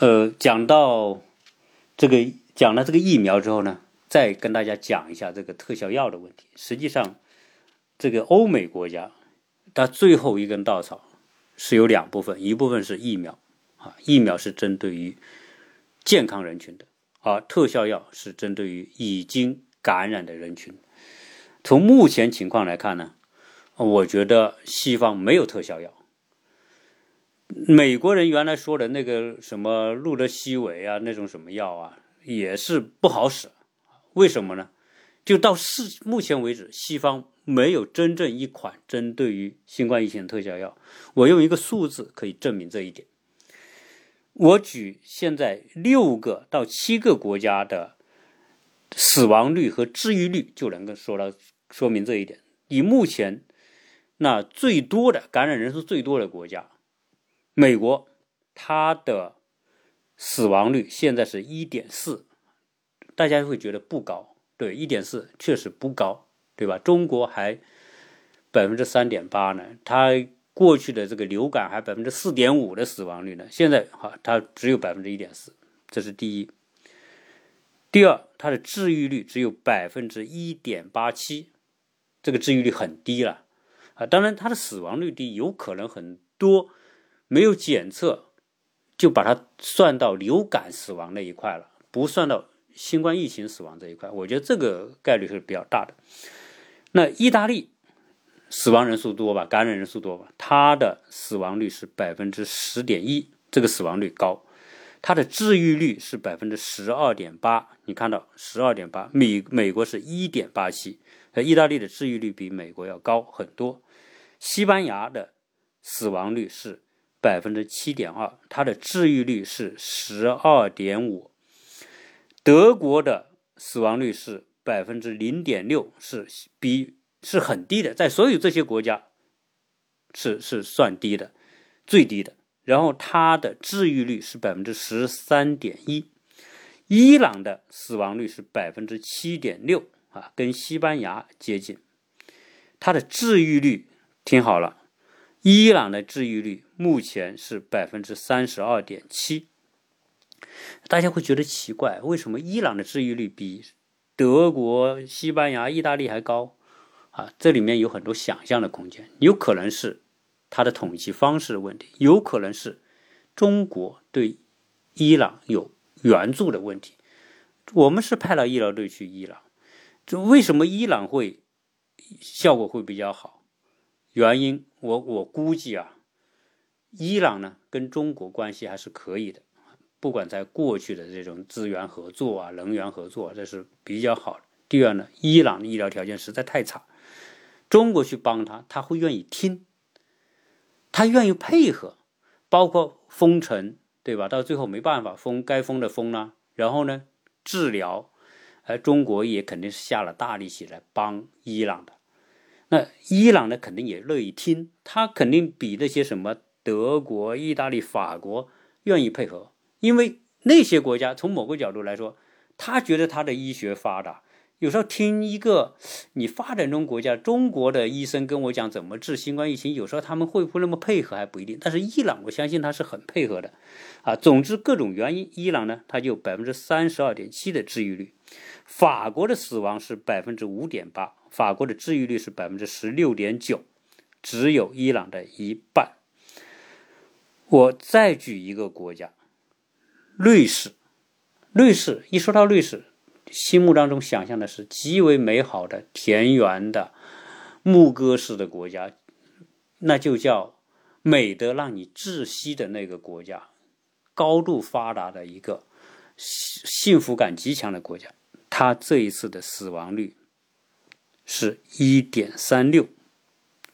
呃，讲到这个讲了这个疫苗之后呢，再跟大家讲一下这个特效药的问题。实际上，这个欧美国家它最后一根稻草是有两部分，一部分是疫苗啊，疫苗是针对于健康人群的，而特效药是针对于已经感染的人群。从目前情况来看呢，我觉得西方没有特效药。美国人原来说的那个什么路德西韦啊，那种什么药啊，也是不好使。为什么呢？就到是目前为止，西方没有真正一款针对于新冠疫情的特效药。我用一个数字可以证明这一点。我举现在六个到七个国家的死亡率和治愈率，就能够说到说明这一点。以目前那最多的感染人数最多的国家。美国，它的死亡率现在是一点四，大家会觉得不高，对，一点四确实不高，对吧？中国还百分之三点八呢，它过去的这个流感还百分之四点五的死亡率呢，现在哈它只有百分之一点四，这是第一。第二，它的治愈率只有百分之一点八七，这个治愈率很低了啊。当然，它的死亡率低，有可能很多。没有检测，就把它算到流感死亡那一块了，不算到新冠疫情死亡这一块。我觉得这个概率是比较大的。那意大利死亡人数多吧，感染人数多吧，它的死亡率是百分之十点一，这个死亡率高。它的治愈率是百分之十二点八，你看到十二点八，美美国是一点八七，呃，意大利的治愈率比美国要高很多。西班牙的死亡率是。百分之七点二，它的治愈率是十二点五。德国的死亡率是百分之零点六，是比是很低的，在所有这些国家是是算低的，最低的。然后它的治愈率是百分之十三点一。伊朗的死亡率是百分之七点六啊，跟西班牙接近。它的治愈率听好了。伊朗的治愈率目前是百分之三十二点七，大家会觉得奇怪，为什么伊朗的治愈率比德国、西班牙、意大利还高？啊，这里面有很多想象的空间，有可能是它的统计方式的问题，有可能是中国对伊朗有援助的问题。我们是派了医疗队去伊朗，这为什么伊朗会效果会比较好？原因，我我估计啊，伊朗呢跟中国关系还是可以的，不管在过去的这种资源合作啊、能源合作，这是比较好的。第二呢，伊朗的医疗条件实在太差，中国去帮他，他会愿意听，他愿意配合，包括封城，对吧？到最后没办法封，该封的封了，然后呢，治疗，而中国也肯定是下了大力气来帮伊朗的。那伊朗呢，肯定也乐意听，他肯定比那些什么德国、意大利、法国愿意配合，因为那些国家从某个角度来说，他觉得他的医学发达。有时候听一个你发展中国家中国的医生跟我讲怎么治新冠疫情，有时候他们会不会那么配合还不一定。但是伊朗，我相信他是很配合的，啊，总之各种原因，伊朗呢，它就百分之三十二点七的治愈率，法国的死亡是百分之五点八。法国的治愈率是百分之十六点九，只有伊朗的一半。我再举一个国家，瑞士。瑞士一说到瑞士，心目当中想象的是极为美好的田园的牧歌式的国家，那就叫美得让你窒息的那个国家，高度发达的一个幸福感极强的国家。它这一次的死亡率。是一点三六，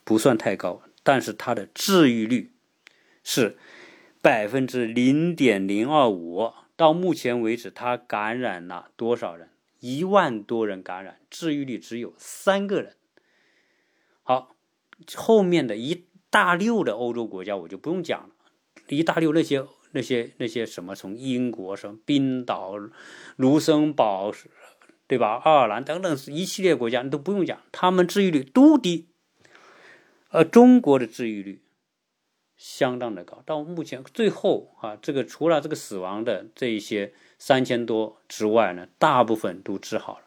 不算太高，但是它的治愈率是百分之零点零二五。到目前为止，他感染了多少人？一万多人感染，治愈率只有三个人。好，后面的一大溜的欧洲国家我就不用讲了，一大溜那些那些那些什么，从英国、什么冰岛、卢森堡。对吧？爱尔兰等等一系列国家，你都不用讲，他们治愈率都低。而中国的治愈率相当的高。到目前最后啊，这个除了这个死亡的这一些三千多之外呢，大部分都治好了。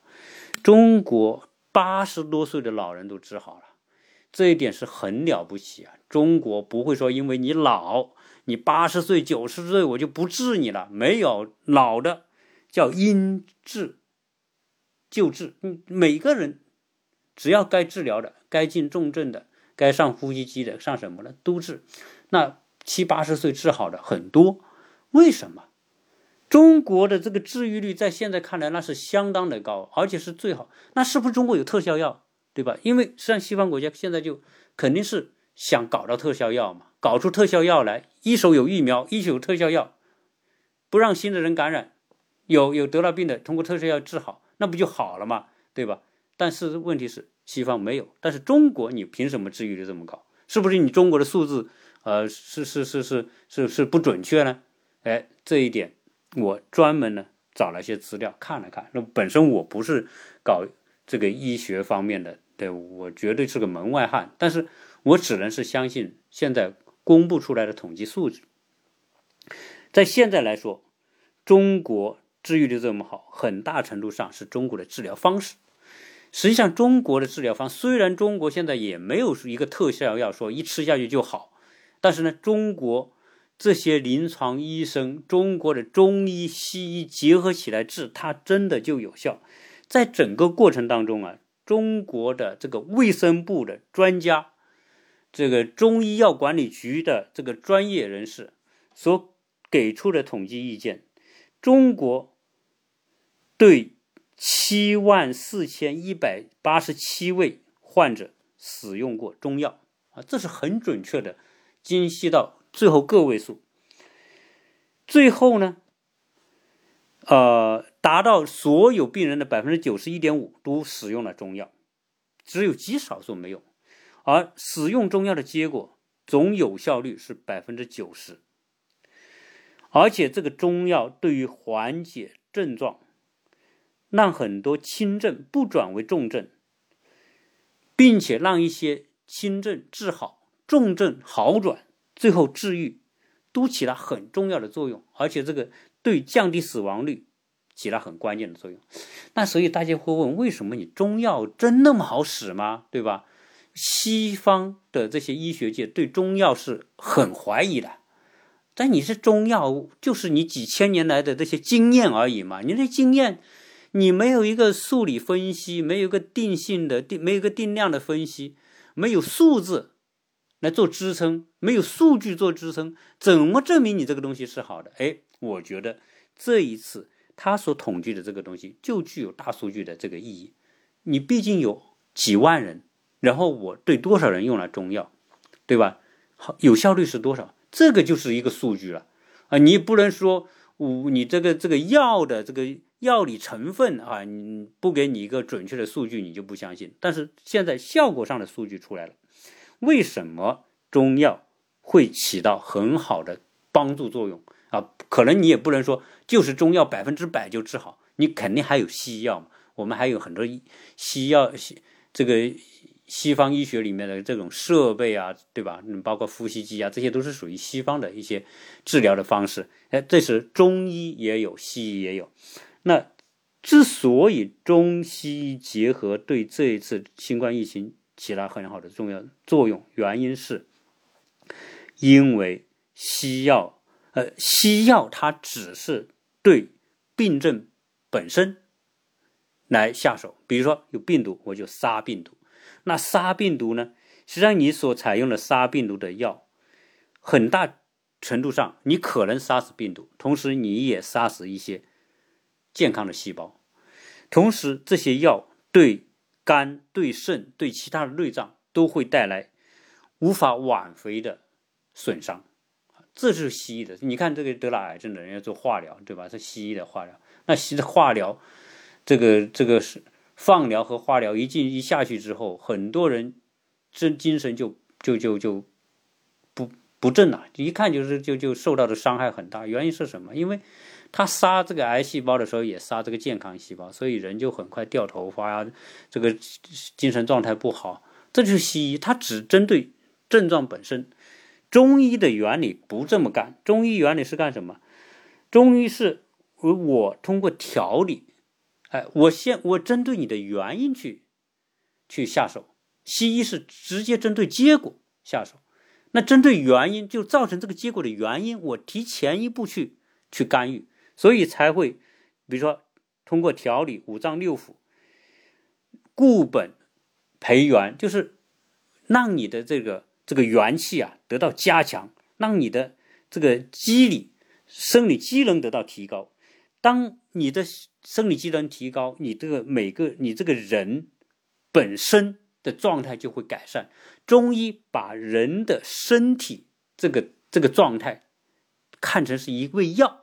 中国八十多岁的老人都治好了，这一点是很了不起啊！中国不会说因为你老，你八十岁、九十岁我就不治你了，没有老的叫因治就治。每个人只要该治疗的、该进重症的、该上呼吸机的、上什么的都治。那七八十岁治好的很多，为什么？中国的这个治愈率在现在看来那是相当的高，而且是最好。那是不是中国有特效药，对吧？因为实际上西方国家现在就肯定是想搞到特效药嘛，搞出特效药来，一手有疫苗，一手有特效药，不让新的人感染，有有得了病的通过特效药治好，那不就好了嘛，对吧？但是问题是西方没有，但是中国你凭什么治愈率这么高？是不是你中国的数字呃是是是是是是不准确呢？哎，这一点。我专门呢找了一些资料看了看，那本身我不是搞这个医学方面的，对我绝对是个门外汉，但是我只能是相信现在公布出来的统计数据。在现在来说，中国治愈率这么好，很大程度上是中国的治疗方式。实际上，中国的治疗方虽然中国现在也没有一个特效药说一吃下去就好，但是呢，中国。这些临床医生，中国的中医、西医结合起来治，它真的就有效。在整个过程当中啊，中国的这个卫生部的专家，这个中医药管理局的这个专业人士所给出的统计意见，中国对七万四千一百八十七位患者使用过中药啊，这是很准确的，精细到。最后个位数，最后呢，呃，达到所有病人的百分之九十一点五都使用了中药，只有极少数没有，而使用中药的结果总有效率是百分之九十，而且这个中药对于缓解症状，让很多轻症不转为重症，并且让一些轻症治好，重症好转。最后治愈都起了很重要的作用，而且这个对降低死亡率起了很关键的作用。那所以大家会问，为什么你中药真那么好使吗？对吧？西方的这些医学界对中药是很怀疑的。但你是中药，就是你几千年来的这些经验而已嘛。你这经验，你没有一个数理分析，没有一个定性的定，没有一个定量的分析，没有数字。来做支撑，没有数据做支撑，怎么证明你这个东西是好的？哎，我觉得这一次他所统计的这个东西就具有大数据的这个意义。你毕竟有几万人，然后我对多少人用了中药，对吧？好，有效率是多少？这个就是一个数据了啊！你不能说我你这个这个药的这个药理成分啊，你不给你一个准确的数据，你就不相信。但是现在效果上的数据出来了。为什么中药会起到很好的帮助作用啊？可能你也不能说就是中药百分之百就治好，你肯定还有西药嘛。我们还有很多西药，西这个西方医学里面的这种设备啊，对吧？包括呼吸机啊，这些都是属于西方的一些治疗的方式。哎，这是中医也有，西医也有。那之所以中西医结合，对这一次新冠疫情。起了很好的重要作用，原因是，因为西药，呃，西药它只是对病症本身来下手。比如说有病毒，我就杀病毒。那杀病毒呢？实际上你所采用的杀病毒的药，很大程度上你可能杀死病毒，同时你也杀死一些健康的细胞。同时这些药对。肝对肾对其他的内脏都会带来无法挽回的损伤，这是西医的。你看这个得了癌症的人要做化疗，对吧？是西医的化疗。那西的化疗，这个这个是放疗和化疗一进一下去之后，很多人这精神就就就就不不正了，一看就是就就受到的伤害很大。原因是什么？因为。他杀这个癌细胞的时候，也杀这个健康细胞，所以人就很快掉头发呀，这个精神状态不好。这就是西医，它只针对症状本身。中医的原理不这么干，中医原理是干什么？中医是我通过调理，哎，我先我针对你的原因去去下手，西医是直接针对结果下手，那针对原因就造成这个结果的原因，我提前一步去去干预，所以才会，比如说通过调理五脏六腑，固本培元，就是让你的这个。这个元气啊得到加强，让你的这个机理、生理机能得到提高。当你的生理机能提高，你这个每个你这个人本身的状态就会改善。中医把人的身体这个这个状态看成是一味药，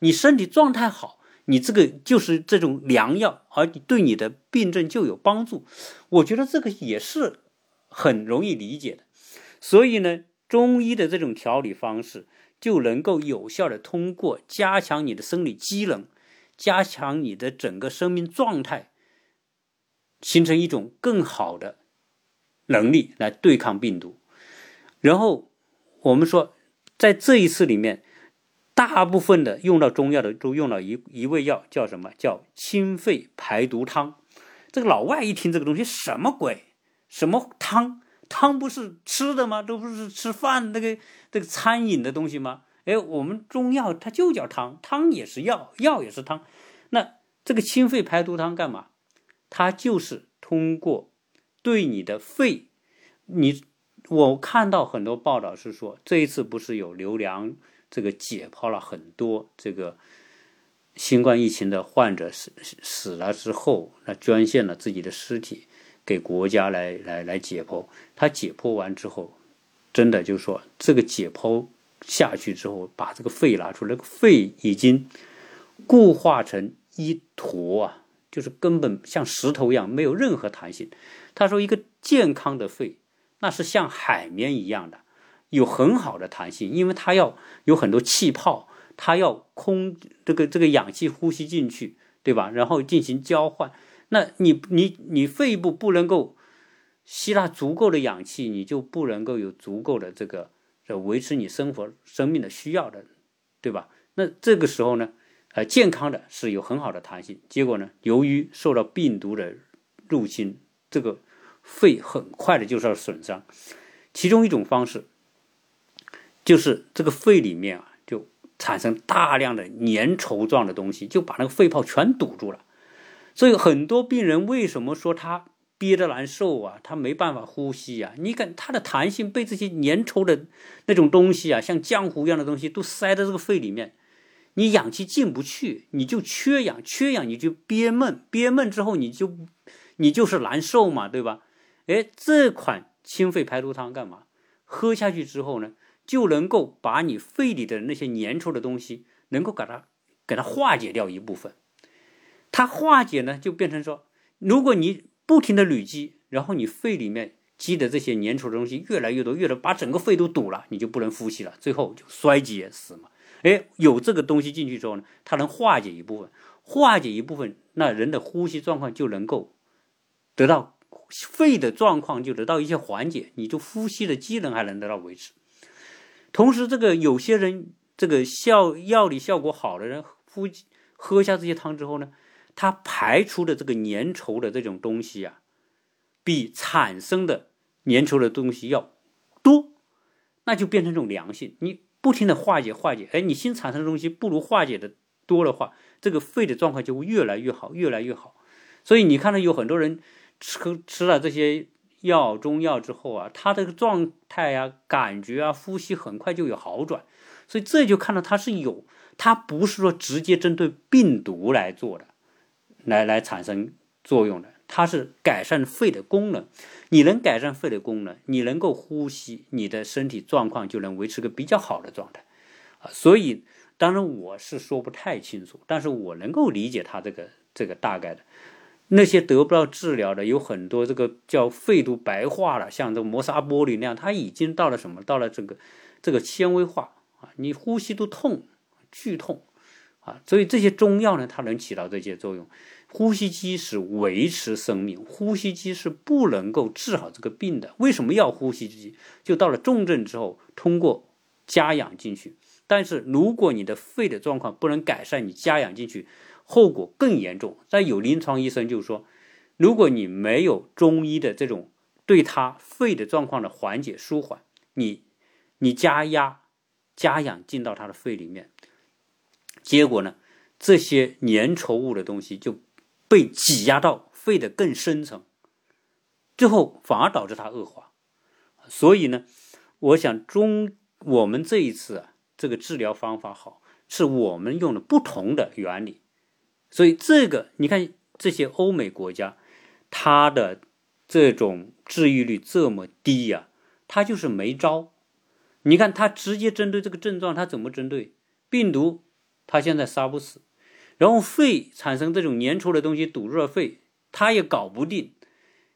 你身体状态好，你这个就是这种良药，而对你的病症就有帮助。我觉得这个也是很容易理解的。所以呢，中医的这种调理方式就能够有效的通过加强你的生理机能，加强你的整个生命状态，形成一种更好的能力来对抗病毒。然后我们说，在这一次里面，大部分的用到中药的都用了一一味药，叫什么叫清肺排毒汤。这个老外一听这个东西，什么鬼？什么汤？汤不是吃的吗？都不是吃饭那个这个餐饮的东西吗？哎，我们中药它就叫汤，汤也是药，药也是汤。那这个清肺排毒汤干嘛？它就是通过对你的肺，你我看到很多报道是说，这一次不是有刘良这个解剖了很多这个新冠疫情的患者死死了之后，那捐献了自己的尸体。给国家来来来解剖，他解剖完之后，真的就是说，这个解剖下去之后，把这个肺拿出来，肺已经固化成一坨啊，就是根本像石头一样，没有任何弹性。他说，一个健康的肺，那是像海绵一样的，有很好的弹性，因为它要有很多气泡，它要空这个这个氧气呼吸进去，对吧？然后进行交换。那你你你肺部不能够吸纳足够的氧气，你就不能够有足够的这个维持你生活生命的需要的，对吧？那这个时候呢，呃，健康的是有很好的弹性。结果呢，由于受到病毒的入侵，这个肺很快的就受到损伤。其中一种方式就是这个肺里面啊，就产生大量的粘稠状的东西，就把那个肺泡全堵住了。所以很多病人为什么说他憋得难受啊？他没办法呼吸啊？你看他的弹性被这些粘稠的那种东西啊，像浆糊一样的东西都塞在这个肺里面，你氧气进不去，你就缺氧，缺氧你就憋闷，憋闷之后你就你就是难受嘛，对吧？哎，这款清肺排毒汤干嘛？喝下去之后呢，就能够把你肺里的那些粘稠的东西能够给它给它化解掉一部分。它化解呢，就变成说，如果你不停的累积，然后你肺里面积的这些粘稠的东西越来越多，越来把整个肺都堵了，你就不能呼吸了，最后就衰竭死嘛。哎，有这个东西进去之后呢，它能化解一部分，化解一部分，那人的呼吸状况就能够得到肺的状况就得到一些缓解，你就呼吸的机能还能得到维持。同时，这个有些人这个效药理效果好的人，呼喝下这些汤之后呢。它排出的这个粘稠的这种东西啊，比产生的粘稠的东西要多，那就变成一种良性。你不停的化解化解，哎，你新产生的东西不如化解的多的话，这个肺的状况就会越来越好，越来越好。所以你看到有很多人吃吃了这些药中药之后啊，他的状态啊、感觉啊、呼吸很快就有好转。所以这就看到它是有，它不是说直接针对病毒来做的。来来产生作用的，它是改善肺的功能。你能改善肺的功能，你能够呼吸，你的身体状况就能维持个比较好的状态啊。所以，当然我是说不太清楚，但是我能够理解他这个这个大概的。那些得不到治疗的，有很多这个叫肺都白化了，像这个磨砂玻璃那样，它已经到了什么？到了这个这个纤维化啊，你呼吸都痛，剧痛。啊，所以这些中药呢，它能起到这些作用。呼吸机是维持生命，呼吸机是不能够治好这个病的。为什么要呼吸机？就到了重症之后，通过加氧进去。但是如果你的肺的状况不能改善，你加氧进去，后果更严重。但有临床医生就说，如果你没有中医的这种对他肺的状况的缓解舒缓，你你加压加氧进到他的肺里面，结果呢，这些粘稠物的东西就被挤压到肺的更深层，最后反而导致它恶化。所以呢，我想中我们这一次啊。这个治疗方法好，是我们用了不同的原理，所以这个你看这些欧美国家，它的这种治愈率这么低呀，它就是没招。你看它直接针对这个症状，它怎么针对病毒？它现在杀不死，然后肺产生这种粘稠的东西堵住了肺，它也搞不定，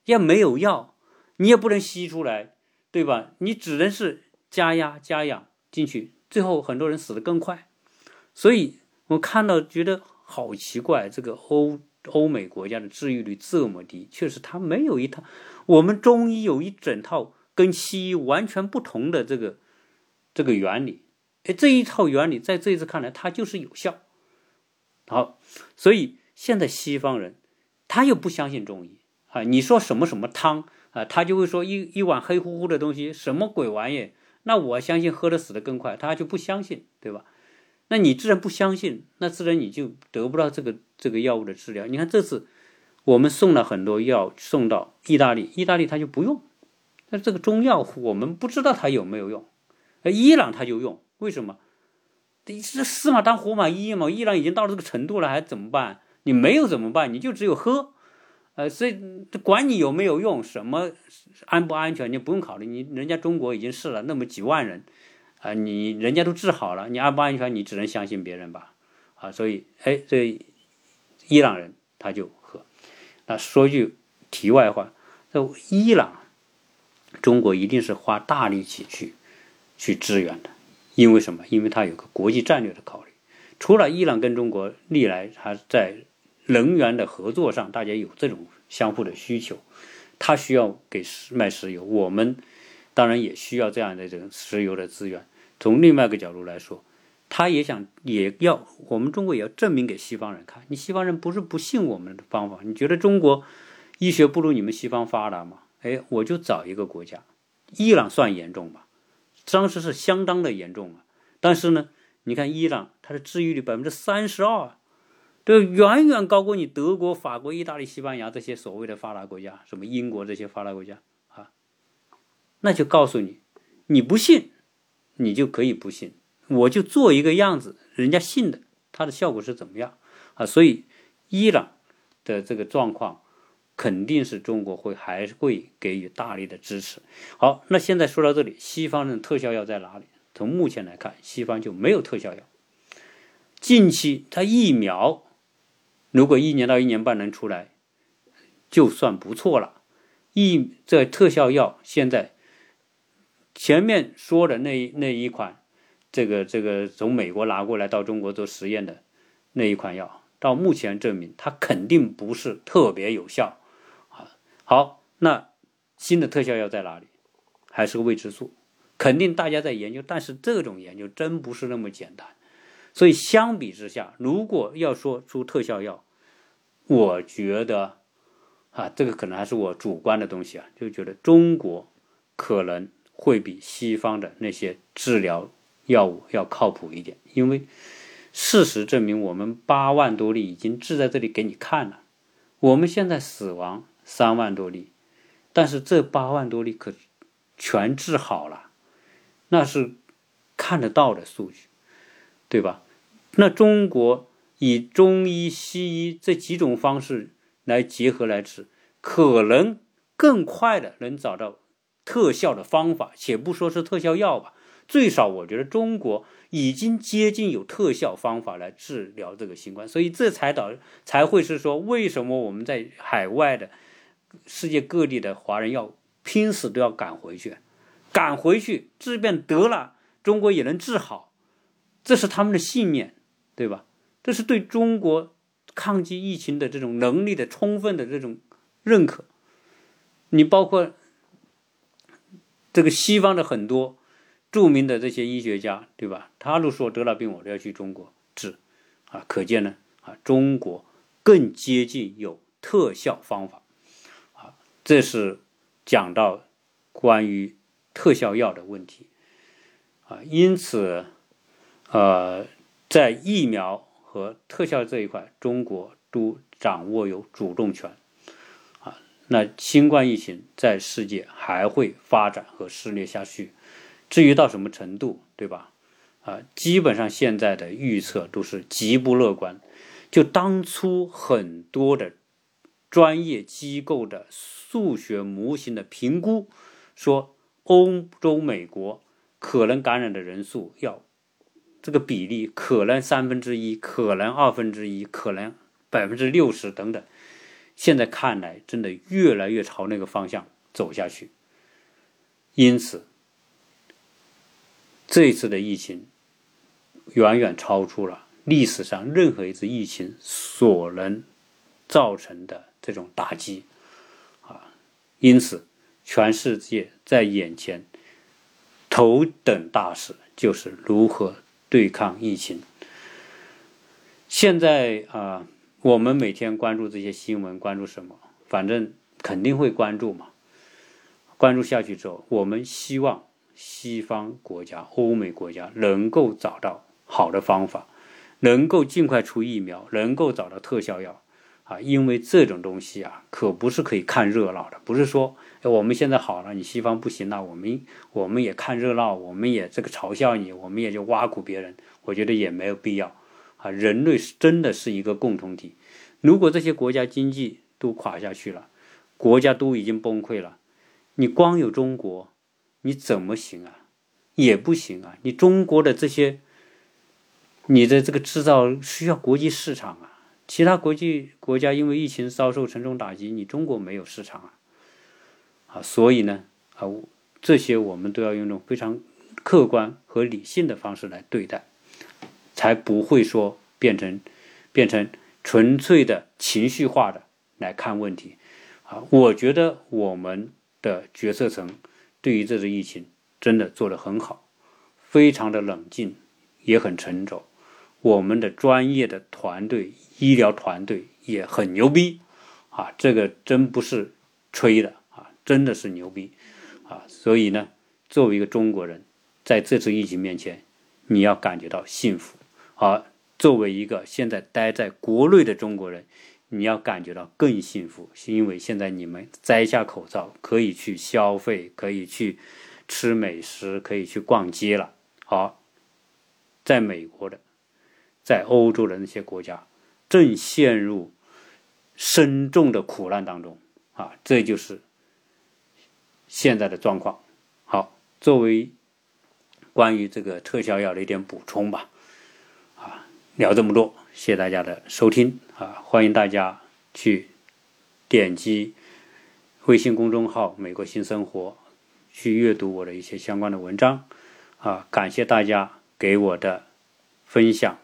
也没有药，你也不能吸出来，对吧？你只能是加压加氧进去。最后很多人死得更快，所以我看到觉得好奇怪，这个欧欧美国家的治愈率这么低，确实它没有一套，我们中医有一整套跟西医完全不同的这个这个原理，哎，这一套原理在这一次看来它就是有效，好，所以现在西方人他又不相信中医啊，你说什么什么汤啊，他就会说一一碗黑乎乎的东西，什么鬼玩意？那我相信喝的死的更快，他就不相信，对吧？那你自然不相信，那自然你就得不到这个这个药物的治疗。你看这次我们送了很多药送到意大利，意大利他就不用。那这个中药我们不知道它有没有用，伊朗他就用，为什么？这死马当活马医嘛，伊朗已经到了这个程度了，还怎么办？你没有怎么办？你就只有喝。呃，所以管你有没有用，什么安不安全，你不用考虑。你人家中国已经试了那么几万人，啊，你人家都治好了，你安不安全，你只能相信别人吧，啊，所以，哎，这伊朗人他就喝。那说句题外话，这伊朗，中国一定是花大力气去去支援的，因为什么？因为他有个国际战略的考虑。除了伊朗跟中国历来他在。能源的合作上，大家有这种相互的需求，他需要给石卖石油，我们当然也需要这样的这种石油的资源。从另外一个角度来说，他也想也要我们中国也要证明给西方人看，你西方人不是不信我们的方法，你觉得中国医学不如你们西方发达吗？哎，我就找一个国家，伊朗算严重吧，当时是相当的严重啊。但是呢，你看伊朗它的治愈率百分之三十二。这远远高过你德国、法国、意大利、西班牙这些所谓的发达国家，什么英国这些发达国家啊？那就告诉你，你不信，你就可以不信，我就做一个样子，人家信的，它的效果是怎么样啊？所以，伊朗的这个状况，肯定是中国会还是会给予大力的支持。好，那现在说到这里，西方的特效药在哪里？从目前来看，西方就没有特效药。近期它疫苗。如果一年到一年半能出来，就算不错了。疫这特效药现在前面说的那那一款，这个这个从美国拿过来到中国做实验的那一款药，到目前证明它肯定不是特别有效。啊，好，那新的特效药在哪里？还是个未知数，肯定大家在研究，但是这种研究真不是那么简单。所以相比之下，如果要说出特效药，我觉得啊，这个可能还是我主观的东西啊，就觉得中国可能会比西方的那些治疗药物要靠谱一点，因为事实证明，我们八万多例已经治在这里给你看了，我们现在死亡三万多例，但是这八万多例可全治好了，那是看得到的数据。对吧？那中国以中医、西医这几种方式来结合来治，可能更快的能找到特效的方法。且不说是特效药吧，最少我觉得中国已经接近有特效方法来治疗这个新冠。所以这才导才会是说，为什么我们在海外的世界各地的华人要拼死都要赶回去，赶回去治病得了，中国也能治好。这是他们的信念，对吧？这是对中国抗击疫情的这种能力的充分的这种认可。你包括这个西方的很多著名的这些医学家，对吧？他都说得了病我都要去中国治，啊，可见呢，啊，中国更接近有特效方法，啊，这是讲到关于特效药的问题，啊，因此，呃，在疫苗和特效这一块，中国都掌握有主动权。那新冠疫情在世界还会发展和肆虐下去，至于到什么程度，对吧？啊，基本上现在的预测都是极不乐观。就当初很多的专业机构的数学模型的评估，说欧洲、美国可能感染的人数要这个比例可能三分之一，可能二分之一，可能百分之六十等等。现在看来，真的越来越朝那个方向走下去。因此，这一次的疫情远远超出了历史上任何一次疫情所能造成的这种打击啊！因此，全世界在眼前头等大事就是如何对抗疫情。现在啊。我们每天关注这些新闻，关注什么？反正肯定会关注嘛。关注下去之后，我们希望西方国家、欧美国家能够找到好的方法，能够尽快出疫苗，能够找到特效药啊！因为这种东西啊，可不是可以看热闹的，不是说我们现在好了，你西方不行了，我们我们也看热闹，我们也这个嘲笑你，我们也就挖苦别人，我觉得也没有必要。啊，人类是真的是一个共同体。如果这些国家经济都垮下去了，国家都已经崩溃了，你光有中国，你怎么行啊？也不行啊！你中国的这些，你的这个制造需要国际市场啊。其他国际国家因为疫情遭受沉重打击，你中国没有市场啊。啊，所以呢，啊，这些我们都要用一种非常客观和理性的方式来对待。才不会说变成变成纯粹的情绪化的来看问题啊！我觉得我们的决策层对于这次疫情真的做得很好，非常的冷静，也很沉着。我们的专业的团队、医疗团队也很牛逼啊！这个真不是吹的啊，真的是牛逼啊！所以呢，作为一个中国人，在这次疫情面前，你要感觉到幸福。而作为一个现在待在国内的中国人，你要感觉到更幸福，是因为现在你们摘下口罩，可以去消费，可以去吃美食，可以去逛街了。好，在美国的，在欧洲的那些国家，正陷入深重的苦难当中啊！这就是现在的状况。好，作为关于这个特效药的一点补充吧。聊这么多，谢谢大家的收听啊！欢迎大家去点击微信公众号“美国新生活”去阅读我的一些相关的文章啊！感谢大家给我的分享、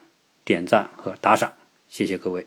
点赞和打赏，谢谢各位。